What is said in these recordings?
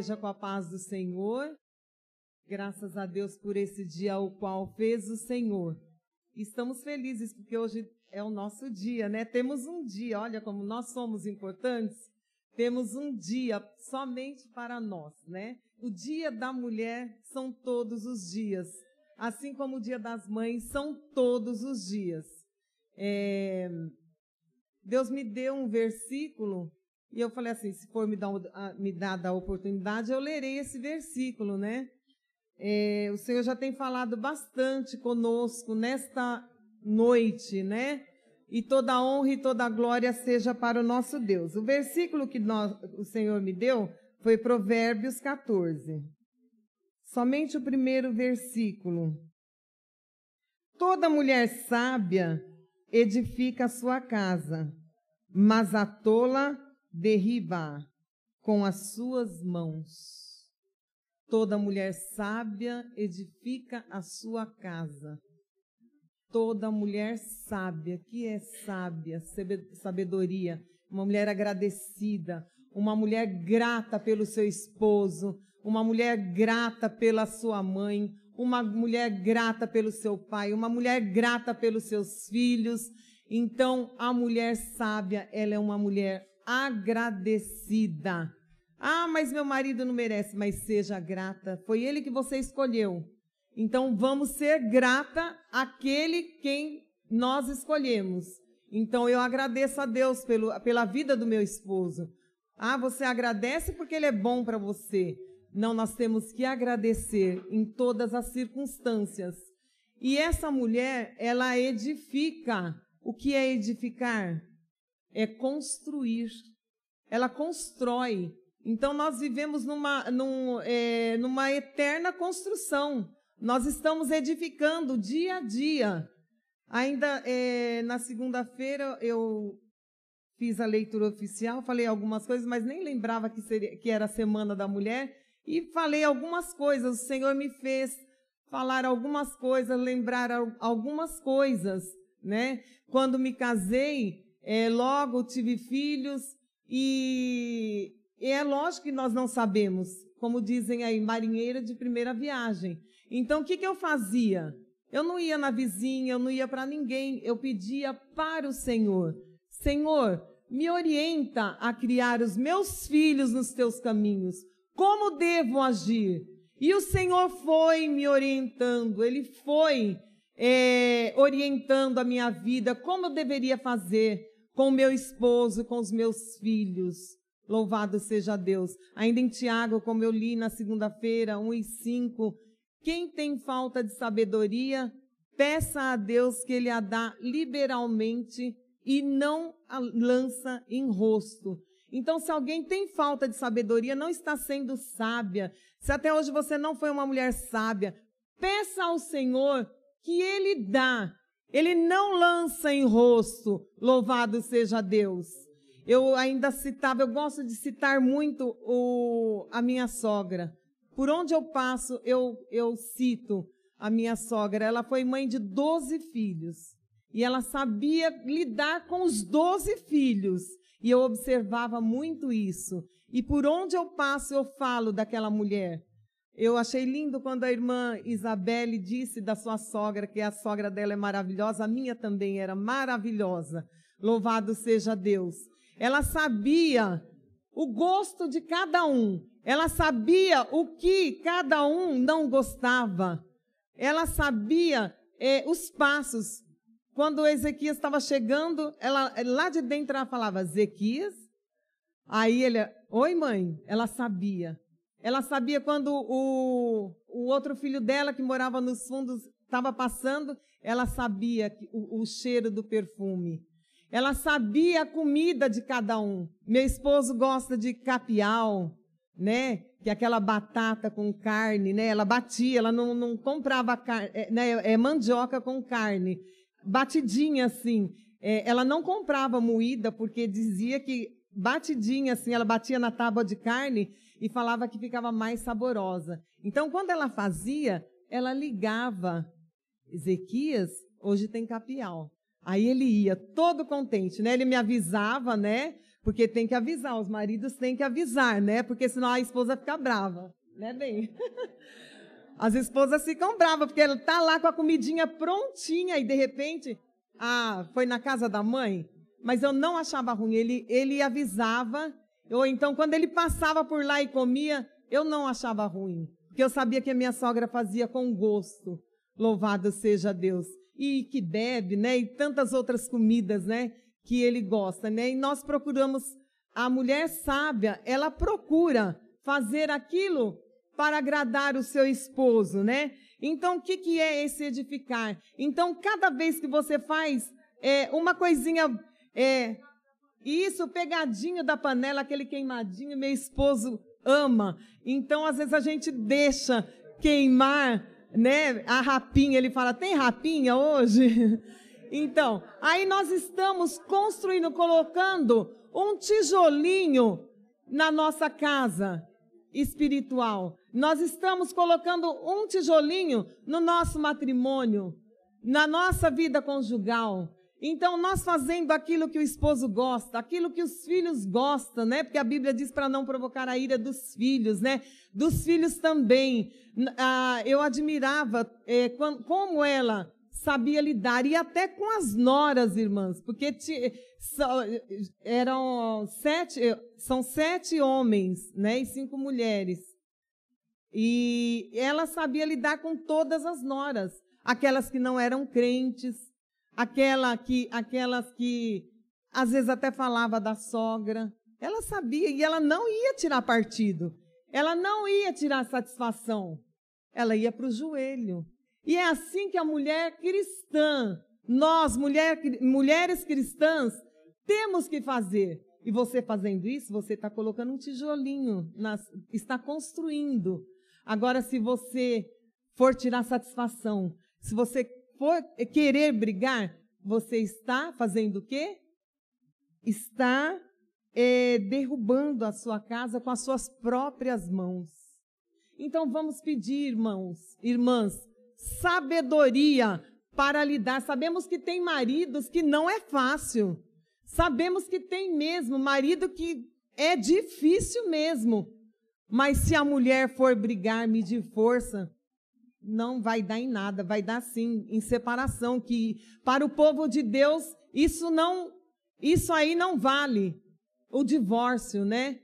esteja com a paz do Senhor. Graças a Deus por esse dia o qual fez o Senhor. Estamos felizes porque hoje é o nosso dia, né? Temos um dia, olha como nós somos importantes. Temos um dia somente para nós, né? O dia da mulher são todos os dias, assim como o dia das mães são todos os dias. É... Deus me deu um versículo e eu falei assim, se for me, dar, me dada a oportunidade, eu lerei esse versículo, né? É, o Senhor já tem falado bastante conosco nesta noite, né? E toda a honra e toda a glória seja para o nosso Deus. O versículo que nós, o Senhor me deu foi Provérbios 14. Somente o primeiro versículo. Toda mulher sábia edifica a sua casa, mas a tola derriba com as suas mãos. Toda mulher sábia edifica a sua casa. Toda mulher sábia, que é sábia, sabedoria, uma mulher agradecida, uma mulher grata pelo seu esposo, uma mulher grata pela sua mãe, uma mulher grata pelo seu pai, uma mulher grata pelos seus filhos. Então, a mulher sábia, ela é uma mulher agradecida. Ah, mas meu marido não merece, mas seja grata. Foi ele que você escolheu. Então vamos ser grata àquele quem nós escolhemos. Então eu agradeço a Deus pelo, pela vida do meu esposo. Ah, você agradece porque ele é bom para você. Não, nós temos que agradecer em todas as circunstâncias. E essa mulher, ela edifica. O que é edificar? É construir. Ela constrói. Então nós vivemos numa, num, é, numa eterna construção. Nós estamos edificando dia a dia. Ainda é, na segunda-feira eu fiz a leitura oficial, falei algumas coisas, mas nem lembrava que, seria, que era a Semana da Mulher. E falei algumas coisas. O Senhor me fez falar algumas coisas, lembrar algumas coisas, né? Quando me casei, é, logo tive filhos e e é lógico que nós não sabemos, como dizem aí, marinheira de primeira viagem. Então, o que, que eu fazia? Eu não ia na vizinha, eu não ia para ninguém, eu pedia para o Senhor: Senhor, me orienta a criar os meus filhos nos teus caminhos. Como devo agir? E o Senhor foi me orientando, Ele foi é, orientando a minha vida, como eu deveria fazer com meu esposo, com os meus filhos. Louvado seja Deus. Ainda em Tiago, como eu li na segunda-feira, 1 e 5, quem tem falta de sabedoria, peça a Deus que Ele a dá liberalmente e não a lança em rosto. Então, se alguém tem falta de sabedoria, não está sendo sábia, se até hoje você não foi uma mulher sábia, peça ao Senhor que Ele dá. Ele não lança em rosto. Louvado seja Deus. Eu ainda citava, eu gosto de citar muito o, a minha sogra. Por onde eu passo, eu, eu cito a minha sogra. Ela foi mãe de 12 filhos. E ela sabia lidar com os 12 filhos. E eu observava muito isso. E por onde eu passo, eu falo daquela mulher. Eu achei lindo quando a irmã Isabelle disse da sua sogra que a sogra dela é maravilhosa, a minha também era maravilhosa. Louvado seja Deus. Ela sabia o gosto de cada um. Ela sabia o que cada um não gostava. Ela sabia é, os passos. Quando Ezequias estava chegando, ela lá de dentro ela falava Ezequias. Aí ele, oi mãe, ela sabia. Ela sabia quando o, o outro filho dela que morava nos fundos estava passando, ela sabia o, o cheiro do perfume. Ela sabia a comida de cada um. Meu esposo gosta de capial, né? Que é aquela batata com carne, né? Ela batia, ela não, não comprava carne, é, né? é mandioca com carne. Batidinha assim. É, ela não comprava moída porque dizia que batidinha assim, ela batia na tábua de carne e falava que ficava mais saborosa. Então, quando ela fazia, ela ligava. Ezequias, hoje tem capial. Aí ele ia todo contente, né? Ele me avisava, né? Porque tem que avisar, os maridos têm que avisar, né? Porque senão a esposa fica brava, né, bem? As esposas ficam bravas, porque ela tá lá com a comidinha prontinha e de repente, ah, foi na casa da mãe? Mas eu não achava ruim, ele, ele avisava, ou então quando ele passava por lá e comia, eu não achava ruim, porque eu sabia que a minha sogra fazia com gosto. Louvado seja Deus. E que bebe, né? E tantas outras comidas, né? Que ele gosta, né? E nós procuramos, a mulher sábia, ela procura fazer aquilo para agradar o seu esposo, né? Então, o que, que é esse edificar? Então, cada vez que você faz é, uma coisinha, é, isso, pegadinho da panela, aquele queimadinho, meu esposo ama. Então, às vezes a gente deixa queimar, né? A rapinha, ele fala: tem rapinha hoje? Então, aí nós estamos construindo, colocando um tijolinho na nossa casa espiritual. Nós estamos colocando um tijolinho no nosso matrimônio, na nossa vida conjugal. Então, nós fazendo aquilo que o esposo gosta, aquilo que os filhos gostam, né? Porque a Bíblia diz para não provocar a ira dos filhos, né? Dos filhos também. Ah, eu admirava é, como ela sabia lidar, e até com as noras, irmãs, porque eram sete, são sete homens, né? E cinco mulheres. E ela sabia lidar com todas as noras, aquelas que não eram crentes, aquela que, aquelas que às vezes até falava da sogra. Ela sabia e ela não ia tirar partido. Ela não ia tirar satisfação. Ela ia para o joelho. E é assim que a mulher cristã, nós, mulher, mulheres cristãs, temos que fazer. E você fazendo isso, você está colocando um tijolinho, nas, está construindo Agora, se você for tirar satisfação, se você for querer brigar, você está fazendo o quê? Está é, derrubando a sua casa com as suas próprias mãos. Então vamos pedir, irmãos, irmãs, sabedoria para lidar. Sabemos que tem maridos que não é fácil. Sabemos que tem mesmo marido que é difícil mesmo. Mas se a mulher for brigar, medir força, não vai dar em nada, vai dar sim em separação, que para o povo de Deus isso não, isso aí não vale. O divórcio, né?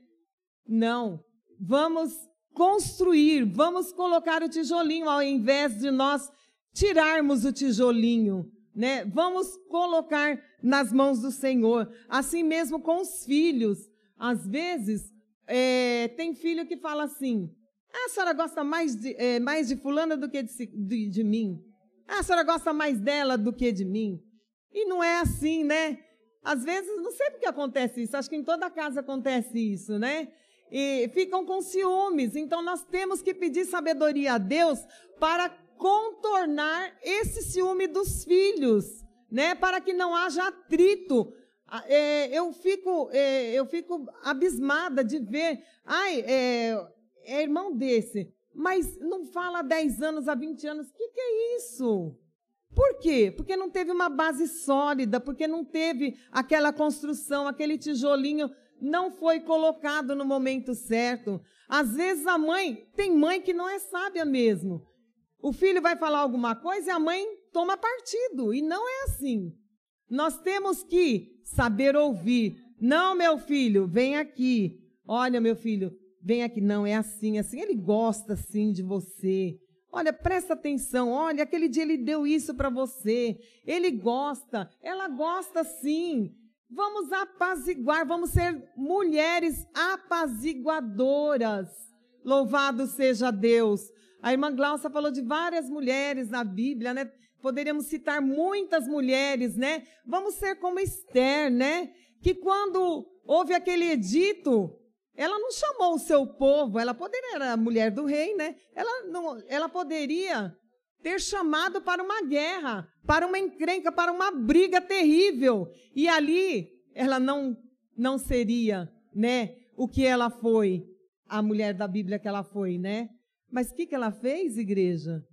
Não. Vamos construir, vamos colocar o tijolinho ao invés de nós tirarmos o tijolinho, né? Vamos colocar nas mãos do Senhor. Assim mesmo com os filhos. Às vezes, é, tem filho que fala assim: ah, a senhora gosta mais de, é, mais de fulana do que de, de, de mim. Ah, a senhora gosta mais dela do que de mim. E não é assim, né? Às vezes, não sei por que acontece isso, acho que em toda casa acontece isso, né? E ficam com ciúmes. Então, nós temos que pedir sabedoria a Deus para contornar esse ciúme dos filhos, né? Para que não haja atrito é, eu, fico, é, eu fico abismada de ver, ai, é, é irmão desse, mas não fala há 10 anos, há 20 anos. O que, que é isso? Por quê? Porque não teve uma base sólida, porque não teve aquela construção, aquele tijolinho não foi colocado no momento certo. Às vezes a mãe, tem mãe que não é sábia mesmo. O filho vai falar alguma coisa e a mãe toma partido, e não é assim. Nós temos que saber ouvir. Não, meu filho, vem aqui. Olha, meu filho, vem aqui. Não, é assim, assim. Ele gosta assim de você. Olha, presta atenção. Olha, aquele dia ele deu isso para você. Ele gosta. Ela gosta sim. Vamos apaziguar, vamos ser mulheres apaziguadoras. Louvado seja Deus. A irmã Glaucia falou de várias mulheres na Bíblia, né? Poderíamos citar muitas mulheres, né? Vamos ser como Esther, né? Que quando houve aquele edito, ela não chamou o seu povo, ela poderia, era a mulher do rei, né? Ela, não, ela poderia ter chamado para uma guerra, para uma encrenca, para uma briga terrível. E ali ela não, não seria, né? O que ela foi, a mulher da Bíblia que ela foi, né? Mas o que, que ela fez, igreja?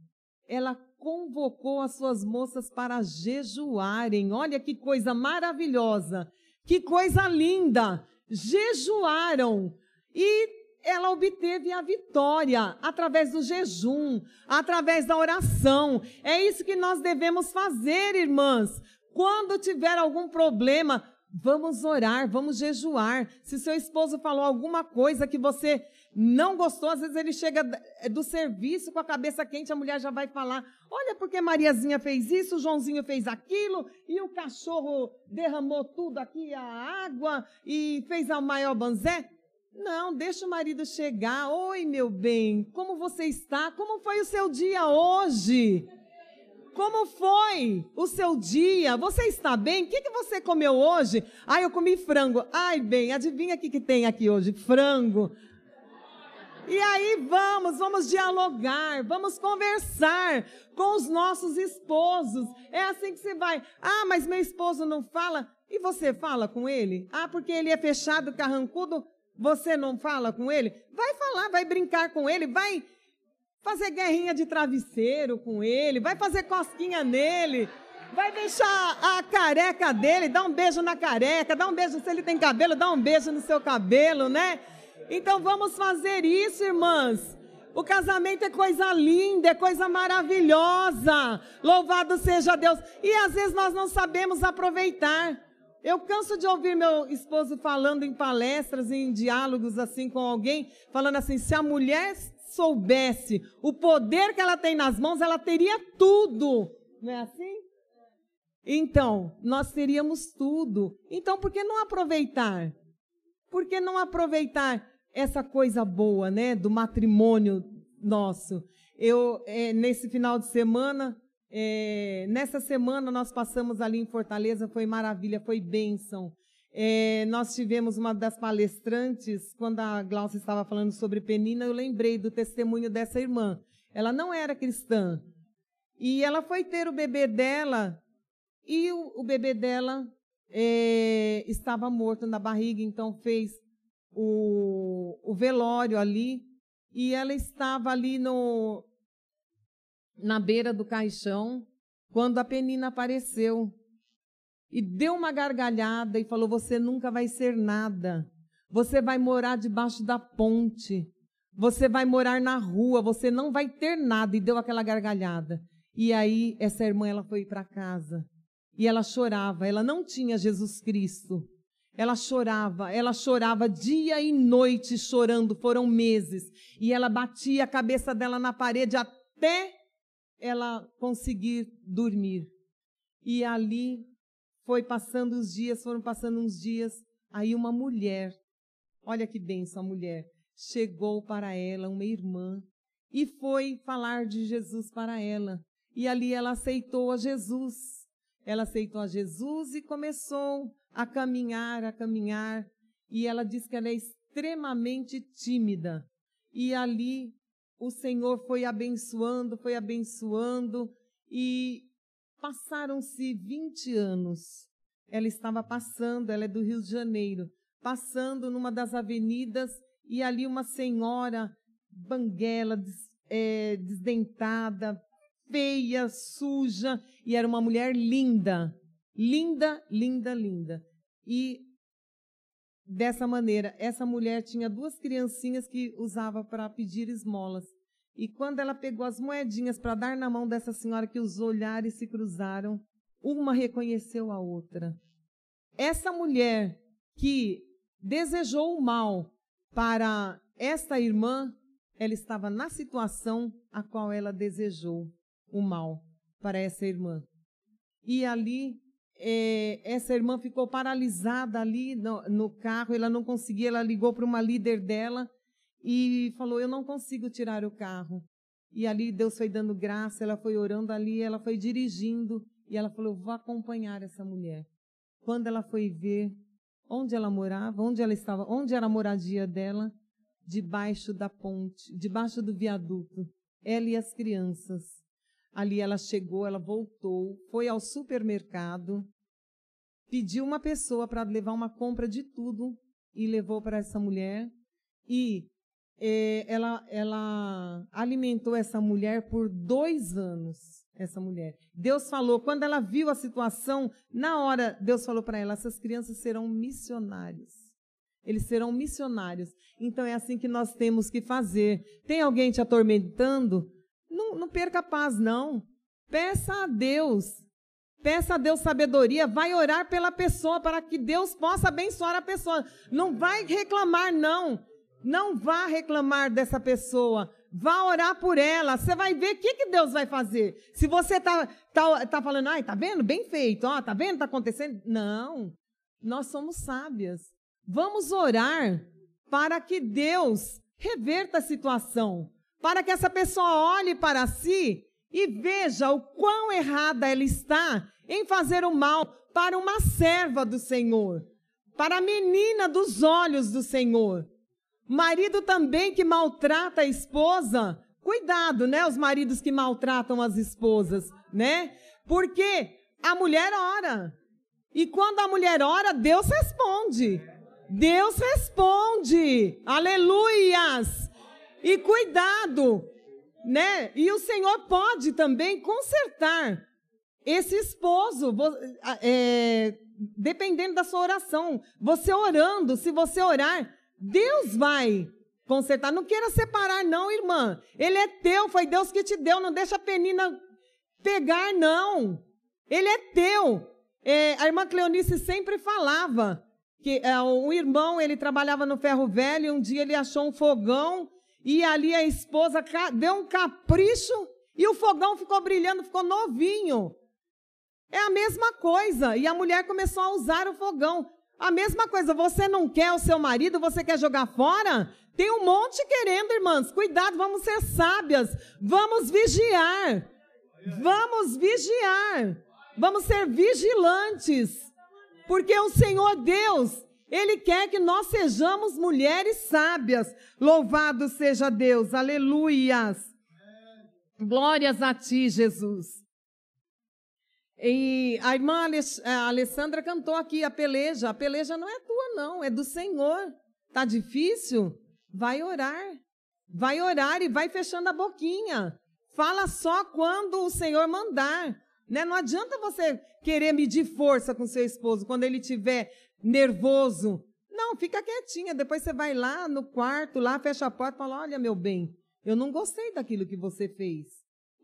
Ela convocou as suas moças para jejuarem. Olha que coisa maravilhosa, que coisa linda. Jejuaram e ela obteve a vitória através do jejum, através da oração. É isso que nós devemos fazer, irmãs. Quando tiver algum problema, vamos orar, vamos jejuar. Se seu esposo falou alguma coisa que você não gostou, às vezes ele chega é, do serviço com a cabeça quente, a mulher já vai falar: Olha, porque Mariazinha fez isso, o Joãozinho fez aquilo, e o cachorro derramou tudo aqui, a água, e fez a maior banzé. Não, deixa o marido chegar. Oi, meu bem, como você está? Como foi o seu dia hoje? Como foi o seu dia? Você está bem? O que, que você comeu hoje? Ah, eu comi frango. Ai, bem, adivinha o que, que tem aqui hoje? Frango. E aí vamos, vamos dialogar, vamos conversar com os nossos esposos. É assim que você vai. Ah, mas meu esposo não fala. E você fala com ele? Ah, porque ele é fechado, carrancudo. Você não fala com ele? Vai falar, vai brincar com ele, vai fazer guerrinha de travesseiro com ele, vai fazer cosquinha nele. Vai deixar a careca dele, dá um beijo na careca, dá um beijo se ele tem cabelo, dá um beijo no seu cabelo, né? Então vamos fazer isso, irmãs. O casamento é coisa linda, é coisa maravilhosa. Louvado seja Deus. E às vezes nós não sabemos aproveitar. Eu canso de ouvir meu esposo falando em palestras, em diálogos assim com alguém, falando assim: se a mulher soubesse o poder que ela tem nas mãos, ela teria tudo. Não é assim? Então, nós teríamos tudo. Então, por que não aproveitar? Por que não aproveitar essa coisa boa, né, do matrimônio nosso. Eu, é, nesse final de semana, é, nessa semana nós passamos ali em Fortaleza, foi maravilha, foi bênção. É, nós tivemos uma das palestrantes, quando a Glaucia estava falando sobre Penina, eu lembrei do testemunho dessa irmã. Ela não era cristã. E ela foi ter o bebê dela, e o, o bebê dela é, estava morto na barriga, então fez o, o velório ali, e ela estava ali no, na beira do caixão, quando a Penina apareceu e deu uma gargalhada e falou: Você nunca vai ser nada. Você vai morar debaixo da ponte. Você vai morar na rua. Você não vai ter nada. E deu aquela gargalhada. E aí, essa irmã ela foi para casa. E ela chorava. Ela não tinha Jesus Cristo. Ela chorava, ela chorava dia e noite chorando, foram meses. E ela batia a cabeça dela na parede até ela conseguir dormir. E ali foi passando os dias, foram passando uns dias. Aí uma mulher, olha que benção a mulher, chegou para ela, uma irmã, e foi falar de Jesus para ela. E ali ela aceitou a Jesus. Ela aceitou a Jesus e começou a caminhar, a caminhar, e ela diz que ela é extremamente tímida. E ali o Senhor foi abençoando, foi abençoando, e passaram-se 20 anos. Ela estava passando, ela é do Rio de Janeiro, passando numa das avenidas, e ali uma senhora banguela, des, é, desdentada, feia, suja, e era uma mulher linda, Linda, linda, linda. E dessa maneira, essa mulher tinha duas criancinhas que usava para pedir esmolas. E quando ela pegou as moedinhas para dar na mão dessa senhora, que os olhares se cruzaram, uma reconheceu a outra. Essa mulher que desejou o mal para esta irmã, ela estava na situação a qual ela desejou o mal para essa irmã. E ali é, essa irmã ficou paralisada ali no, no, carro, ela não conseguia, ela ligou para uma líder dela e falou: Eu não consigo tirar o carro. E ali Deus foi dando graça, ela foi orando ali, ela foi dirigindo e ela falou: Vou acompanhar essa mulher. Quando ela foi ver onde ela morava, onde ela estava, onde era a moradia dela, debaixo da ponte, debaixo do viaduto, ela e as crianças. Ali ela chegou, ela voltou, foi ao supermercado, pediu uma pessoa para levar uma compra de tudo e levou para essa mulher. E é, ela, ela alimentou essa mulher por dois anos. Essa mulher. Deus falou, quando ela viu a situação, na hora, Deus falou para ela: essas crianças serão missionários. eles serão missionários. Então é assim que nós temos que fazer. Tem alguém te atormentando? Não, perca a paz, não. Peça a Deus. Peça a Deus sabedoria. Vai orar pela pessoa para que Deus possa abençoar a pessoa. Não vai reclamar, não. Não vá reclamar dessa pessoa. Vá orar por ela. Você vai ver o que, que Deus vai fazer. Se você está tá, tá falando, ai, tá vendo? Bem feito. Ó, tá vendo? Tá acontecendo. Não. Nós somos sábias. Vamos orar para que Deus reverta a situação, para que essa pessoa olhe para si e veja o quão errada ela está em fazer o mal para uma serva do Senhor, para a menina dos olhos do Senhor. Marido também que maltrata a esposa, cuidado, né? Os maridos que maltratam as esposas, né? Porque a mulher ora. E quando a mulher ora, Deus responde. Deus responde. Aleluias! E cuidado, né? E o Senhor pode também consertar esse esposo, é, dependendo da sua oração. Você orando, se você orar, Deus vai consertar. Não queira separar, não, irmã. Ele é teu, foi Deus que te deu. Não deixa a penina pegar, não. Ele é teu. É, a irmã Cleonice sempre falava que é, um irmão, ele trabalhava no ferro velho, um dia ele achou um fogão e ali a esposa deu um capricho e o fogão ficou brilhando, ficou novinho. É a mesma coisa. E a mulher começou a usar o fogão. A mesma coisa, você não quer o seu marido, você quer jogar fora? Tem um monte querendo, irmãs. Cuidado, vamos ser sábias. Vamos vigiar. Vamos vigiar. Vamos ser vigilantes. Porque o Senhor Deus, Ele quer que nós sejamos mulheres sábias. Louvado seja Deus, aleluias. Glórias a Ti, Jesus. E a irmã a Alessandra cantou aqui a peleja. A peleja não é tua, não, é do Senhor. Tá difícil? Vai orar. Vai orar e vai fechando a boquinha. Fala só quando o Senhor mandar. Né? Não adianta você querer medir força com seu esposo quando ele estiver nervoso. Não, fica quietinha. Depois você vai lá no quarto, lá fecha a porta e fala: Olha, meu bem, eu não gostei daquilo que você fez.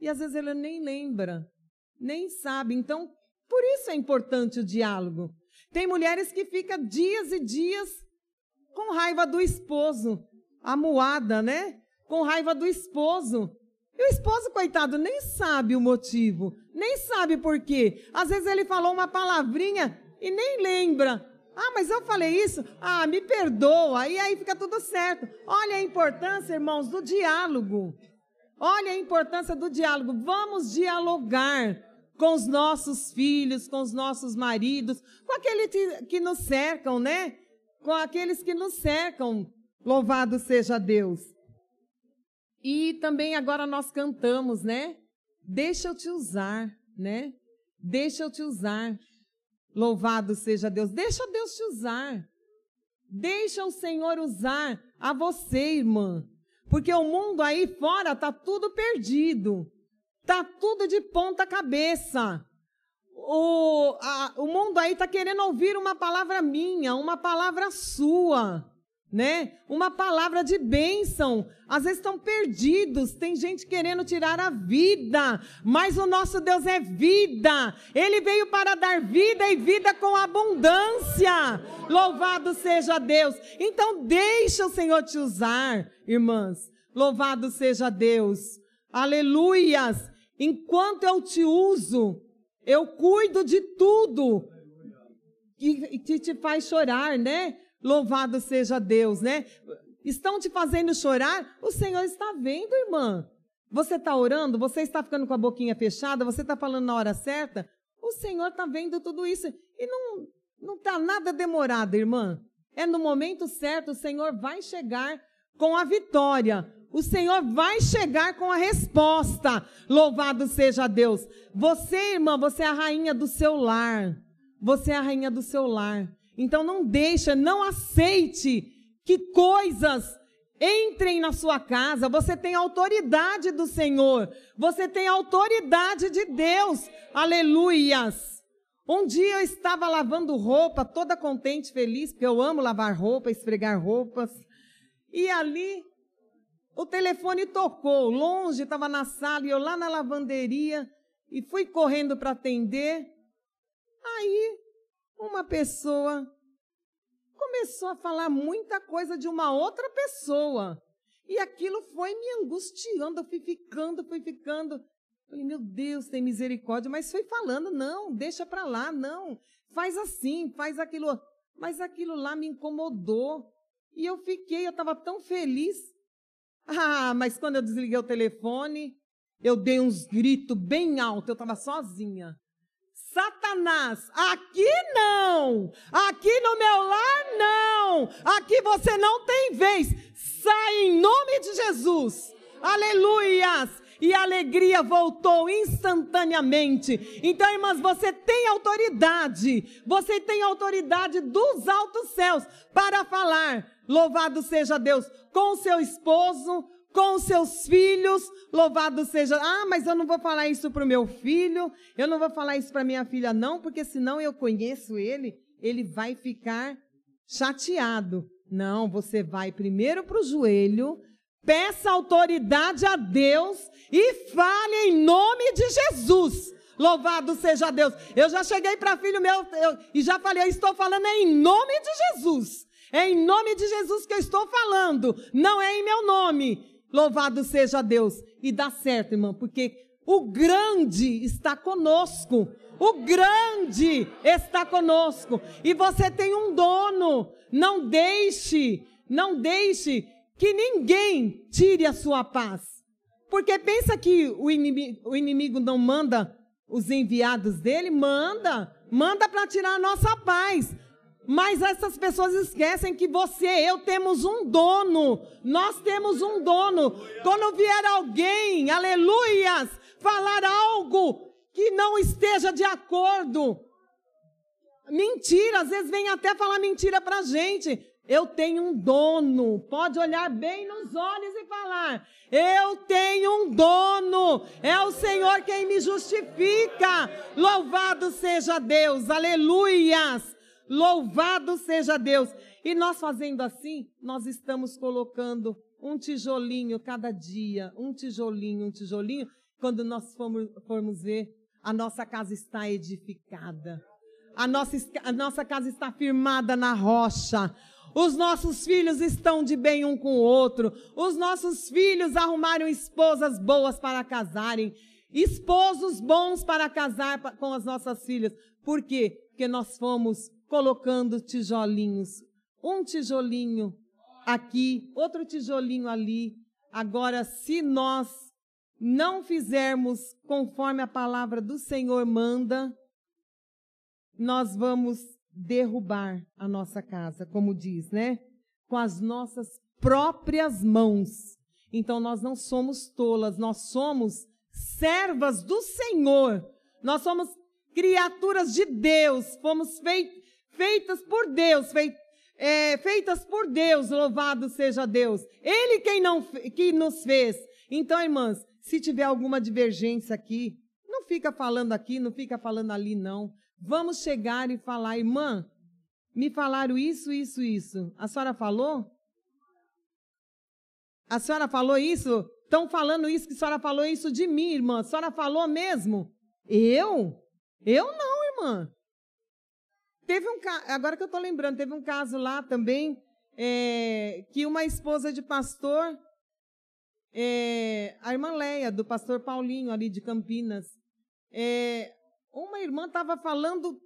E às vezes ele nem lembra, nem sabe. Então, por isso é importante o diálogo. Tem mulheres que ficam dias e dias com raiva do esposo, amuada, né? Com raiva do esposo. E o esposo, coitado, nem sabe o motivo, nem sabe por quê. Às vezes ele falou uma palavrinha e nem lembra. Ah, mas eu falei isso? Ah, me perdoa. E aí fica tudo certo. Olha a importância, irmãos, do diálogo. Olha a importância do diálogo. Vamos dialogar com os nossos filhos, com os nossos maridos, com aqueles que nos cercam, né? Com aqueles que nos cercam. Louvado seja Deus. E também agora nós cantamos, né? Deixa eu te usar, né? Deixa eu te usar. Louvado seja Deus. Deixa Deus te usar. Deixa o Senhor usar a você, irmã. Porque o mundo aí fora tá tudo perdido. Tá tudo de ponta cabeça. O, a, o mundo aí tá querendo ouvir uma palavra minha, uma palavra sua né? Uma palavra de bênção. Às vezes estão perdidos, tem gente querendo tirar a vida, mas o nosso Deus é vida. Ele veio para dar vida e vida com abundância. Louvado seja Deus. Então deixa o Senhor te usar, irmãs. Louvado seja Deus. Aleluias. Enquanto eu te uso, eu cuido de tudo que te faz chorar, né? Louvado seja Deus, né? Estão te fazendo chorar? O Senhor está vendo, irmã. Você está orando? Você está ficando com a boquinha fechada? Você está falando na hora certa? O Senhor está vendo tudo isso. E não não está nada demorado, irmã. É no momento certo, o Senhor vai chegar com a vitória. O Senhor vai chegar com a resposta. Louvado seja Deus. Você, irmã, você é a rainha do seu lar. Você é a rainha do seu lar. Então não deixa, não aceite que coisas entrem na sua casa. Você tem autoridade do Senhor. Você tem autoridade de Deus. Aleluias. Um dia eu estava lavando roupa, toda contente, feliz, porque eu amo lavar roupa, esfregar roupas. E ali o telefone tocou, longe, estava na sala, e eu lá na lavanderia, e fui correndo para atender. Aí, uma pessoa começou a falar muita coisa de uma outra pessoa. E aquilo foi me angustiando, eu fui ficando, fui ficando. Falei, meu Deus, tem misericórdia, mas foi falando, não, deixa para lá, não, faz assim, faz aquilo. Mas aquilo lá me incomodou. E eu fiquei, eu estava tão feliz. Ah, mas quando eu desliguei o telefone, eu dei uns gritos bem altos, eu estava sozinha. Satanás, aqui não, aqui no meu lar não, aqui você não tem vez. Sai em nome de Jesus. Aleluias e a alegria voltou instantaneamente. Então, irmãs, você tem autoridade, você tem autoridade dos altos céus para falar. Louvado seja Deus com seu esposo, com seus filhos, louvado seja. Ah, mas eu não vou falar isso para o meu filho, eu não vou falar isso para minha filha, não, porque senão eu conheço ele, ele vai ficar chateado. Não, você vai primeiro para o joelho, Peça autoridade a Deus e fale em nome de Jesus. Louvado seja Deus. Eu já cheguei para filho meu eu, e já falei, eu estou falando em nome de Jesus. É em nome de Jesus que eu estou falando, não é em meu nome. Louvado seja Deus. E dá certo, irmão, porque o grande está conosco. O grande está conosco. E você tem um dono. Não deixe, não deixe que ninguém tire a sua paz. Porque pensa que o inimigo, o inimigo não manda os enviados dele? Manda. Manda para tirar a nossa paz. Mas essas pessoas esquecem que você e eu temos um dono. Nós temos um dono. Quando vier alguém, aleluias, falar algo que não esteja de acordo. Mentira, às vezes vem até falar mentira para a gente. Eu tenho um dono. Pode olhar bem nos olhos e falar: Eu tenho um dono. É o Senhor quem me justifica. Louvado seja Deus. Aleluias. Louvado seja Deus. E nós fazendo assim, nós estamos colocando um tijolinho cada dia, um tijolinho, um tijolinho. Quando nós formos, formos ver, a nossa casa está edificada. A nossa, a nossa casa está firmada na rocha. Os nossos filhos estão de bem um com o outro. Os nossos filhos arrumaram esposas boas para casarem. Esposos bons para casar com as nossas filhas. Por quê? Porque nós fomos colocando tijolinhos. Um tijolinho aqui, outro tijolinho ali. Agora, se nós não fizermos conforme a palavra do Senhor manda, nós vamos derrubar a nossa casa, como diz, né? Com as nossas próprias mãos. Então nós não somos tolas, nós somos servas do Senhor. Nós somos criaturas de Deus, fomos feit, feitas por Deus, é, feitas por Deus, louvado seja Deus. Ele quem não que nos fez. Então, irmãs, se tiver alguma divergência aqui, não fica falando aqui, não fica falando ali, não. Vamos chegar e falar, irmã, me falaram isso, isso, isso. A senhora falou? A senhora falou isso? Estão falando isso que a senhora falou isso de mim, irmã. A senhora falou mesmo? Eu? Eu não, irmã. Teve um agora que eu estou lembrando, teve um caso lá também é, que uma esposa de pastor, é, a irmã Leia, do pastor Paulinho ali de Campinas, é, uma irmã estava falando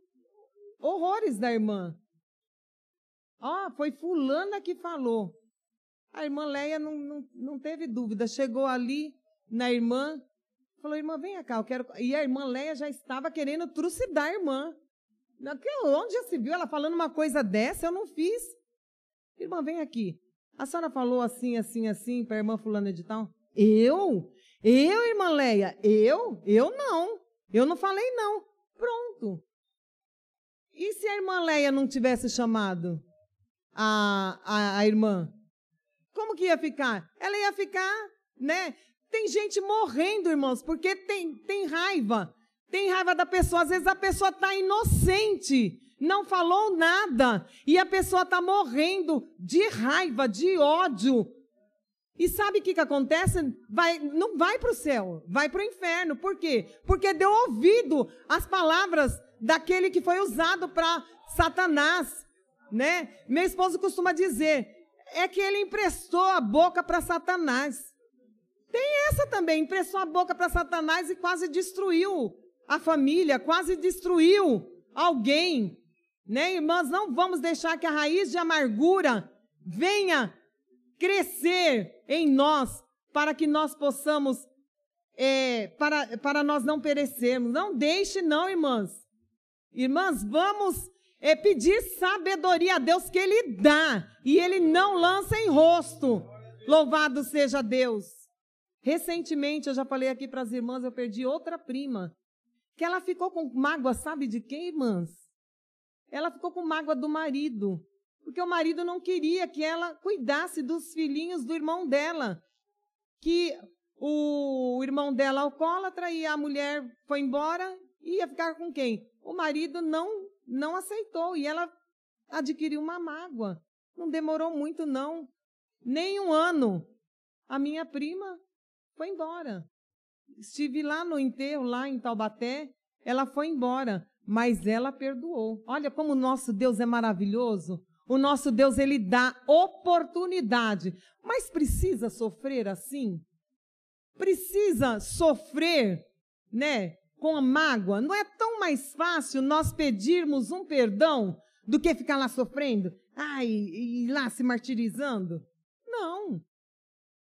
horrores da irmã. Ó, oh, foi fulana que falou. A irmã Leia não, não, não teve dúvida. Chegou ali na irmã, falou, irmã, vem cá, eu quero... E a irmã Leia já estava querendo trucidar a irmã. Onde já se viu ela falando uma coisa dessa? Eu não fiz. Irmã, vem aqui. A senhora falou assim, assim, assim para a irmã fulana de tal? Eu? Eu, irmã Leia? Eu? Eu não. Eu não falei não. Pronto. E se a irmã Leia não tivesse chamado a, a, a irmã? Como que ia ficar? Ela ia ficar, né? Tem gente morrendo, irmãos, porque tem, tem raiva. Tem raiva da pessoa. Às vezes a pessoa está inocente, não falou nada, e a pessoa está morrendo de raiva, de ódio. E sabe o que, que acontece? Vai, não vai para o céu, vai para o inferno. Por quê? Porque deu ouvido às palavras daquele que foi usado para Satanás. Né? Meu esposo costuma dizer: é que ele emprestou a boca para Satanás. Tem essa também, emprestou a boca para Satanás e quase destruiu a família, quase destruiu alguém. Né, irmãs? Não vamos deixar que a raiz de amargura venha crescer em nós para que nós possamos, é, para, para nós não perecermos. Não deixe, não, irmãs. Irmãs, vamos é, pedir sabedoria a Deus que Ele dá e Ele não lança em rosto. Louvado seja Deus. Recentemente, eu já falei aqui para as irmãs, eu perdi outra prima, que ela ficou com mágoa, sabe de quem, irmãs? Ela ficou com mágoa do marido, porque o marido não queria que ela cuidasse dos filhinhos do irmão dela, que o irmão dela alcoólatra e a mulher foi embora, ia ficar com quem? O marido não não aceitou e ela adquiriu uma mágoa. Não demorou muito não, nem um ano. A minha prima foi embora. Estive lá no enterro, lá em Taubaté, ela foi embora, mas ela perdoou. Olha como o nosso Deus é maravilhoso. O nosso Deus, ele dá oportunidade. Mas precisa sofrer assim? Precisa sofrer, né? Com a mágoa. Não é tão mais fácil nós pedirmos um perdão do que ficar lá sofrendo? Ai, e lá se martirizando? Não.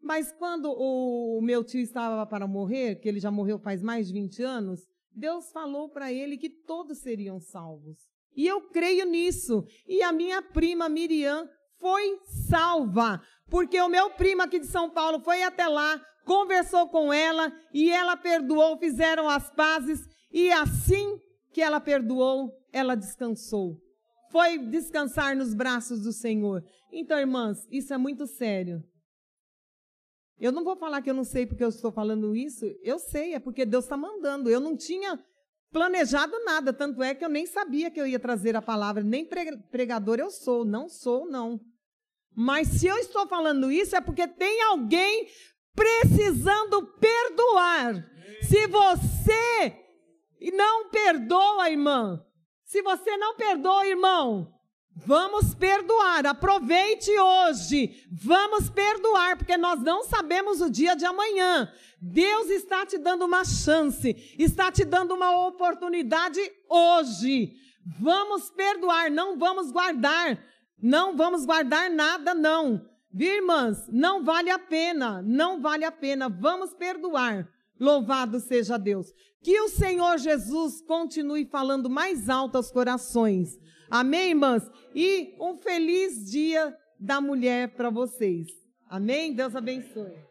Mas quando o meu tio estava para morrer, que ele já morreu faz mais de 20 anos, Deus falou para ele que todos seriam salvos. E eu creio nisso. E a minha prima Miriam foi salva, porque o meu primo aqui de São Paulo foi até lá, conversou com ela e ela perdoou, fizeram as pazes e assim que ela perdoou, ela descansou. Foi descansar nos braços do Senhor. Então, irmãs, isso é muito sério. Eu não vou falar que eu não sei porque eu estou falando isso. Eu sei, é porque Deus está mandando. Eu não tinha planejado nada, tanto é que eu nem sabia que eu ia trazer a palavra. Nem pregador eu sou, não sou, não. Mas se eu estou falando isso é porque tem alguém precisando perdoar. Se você não perdoa, irmã, se você não perdoa, irmão, Vamos perdoar, aproveite hoje. Vamos perdoar, porque nós não sabemos o dia de amanhã. Deus está te dando uma chance, está te dando uma oportunidade hoje. Vamos perdoar, não vamos guardar. Não vamos guardar nada, não. Irmãs? Não vale a pena, não vale a pena. Vamos perdoar. Louvado seja Deus. Que o Senhor Jesus continue falando mais alto aos corações. Amém, irmãs? E um feliz dia da mulher para vocês. Amém? Deus abençoe.